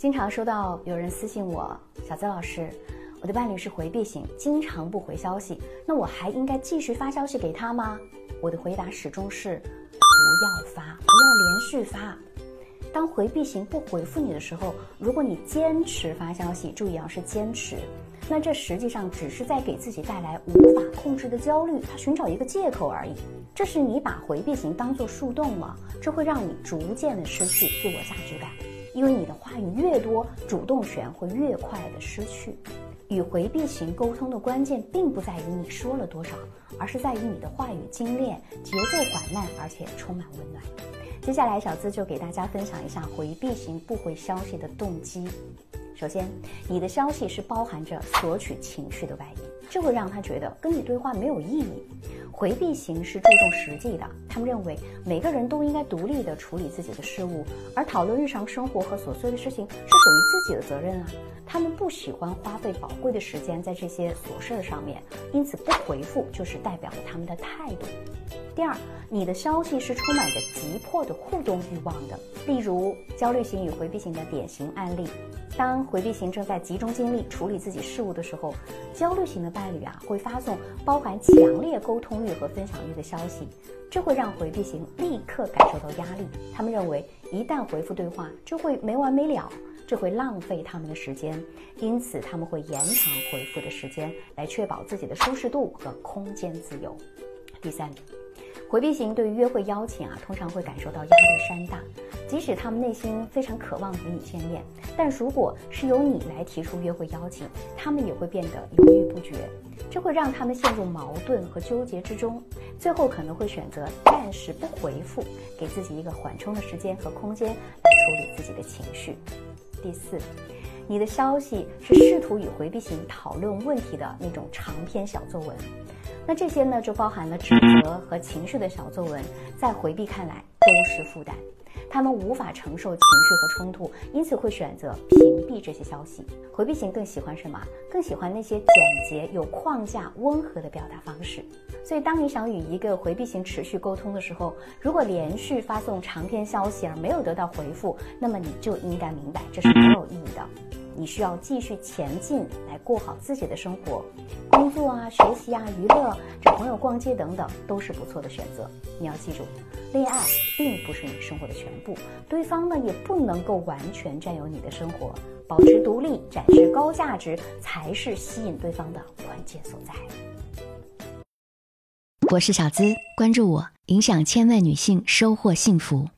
经常收到有人私信我，小泽老师，我的伴侣是回避型，经常不回消息，那我还应该继续发消息给他吗？我的回答始终是不要发，不要连续发。当回避型不回复你的时候，如果你坚持发消息，注意啊是坚持，那这实际上只是在给自己带来无法控制的焦虑，他寻找一个借口而已。这是你把回避型当做树洞了，这会让你逐渐的失去自我价值感，因为你的话语越多，主动权会越快的失去。与回避型沟通的关键，并不在于你说了多少，而是在于你的话语精炼，节奏缓慢，而且充满温暖。接下来，小资就给大家分享一下回避型不回消息的动机。首先，你的消息是包含着索取情绪的外衣，这会让他觉得跟你对话没有意义。回避型是注重实际的，他们认为每个人都应该独立的处理自己的事物，而讨论日常生活和琐碎的事情是属于自己的责任啊。他们不喜欢花费宝贵的时间在这些琐事儿上面，因此不回复就是代表了他们的态度。第二，你的消息是充满着急迫的互动欲望的，例如焦虑型与回避型的典型案例。当回避型正在集中精力处理自己事务的时候，焦虑型的伴侣啊会发送包含强烈沟通欲和分享欲的消息，这会让回避型立刻感受到压力。他们认为一旦回复对话就会没完没了，这会浪费他们的时间，因此他们会延长回复的时间来确保自己的舒适度和空间自由。第三。回避型对于约会邀请啊，通常会感受到压力山大，即使他们内心非常渴望与你见面，但如果是由你来提出约会邀请，他们也会变得犹豫不决，这会让他们陷入矛盾和纠结之中，最后可能会选择暂时不回复，给自己一个缓冲的时间和空间来处理自己的情绪。第四，你的消息是试图与回避型讨论问题的那种长篇小作文。那这些呢，就包含了指责和情绪的小作文，在回避看来都是负担，他们无法承受情绪和冲突，因此会选择屏蔽这些消息。回避型更喜欢什么？更喜欢那些简洁、有框架、温和的表达方式。所以，当你想与一个回避型持续沟通的时候，如果连续发送长篇消息而没有得到回复，那么你就应该明白这是没有意义的。你需要继续前进，来过好自己的生活，工作啊、学习啊、娱乐、找朋友、逛街等等，都是不错的选择。你要记住，恋爱并不是你生活的全部，对方呢也不能够完全占有你的生活。保持独立，展示高价值，才是吸引对方的关键所在。我是小资，关注我，影响千万女性，收获幸福。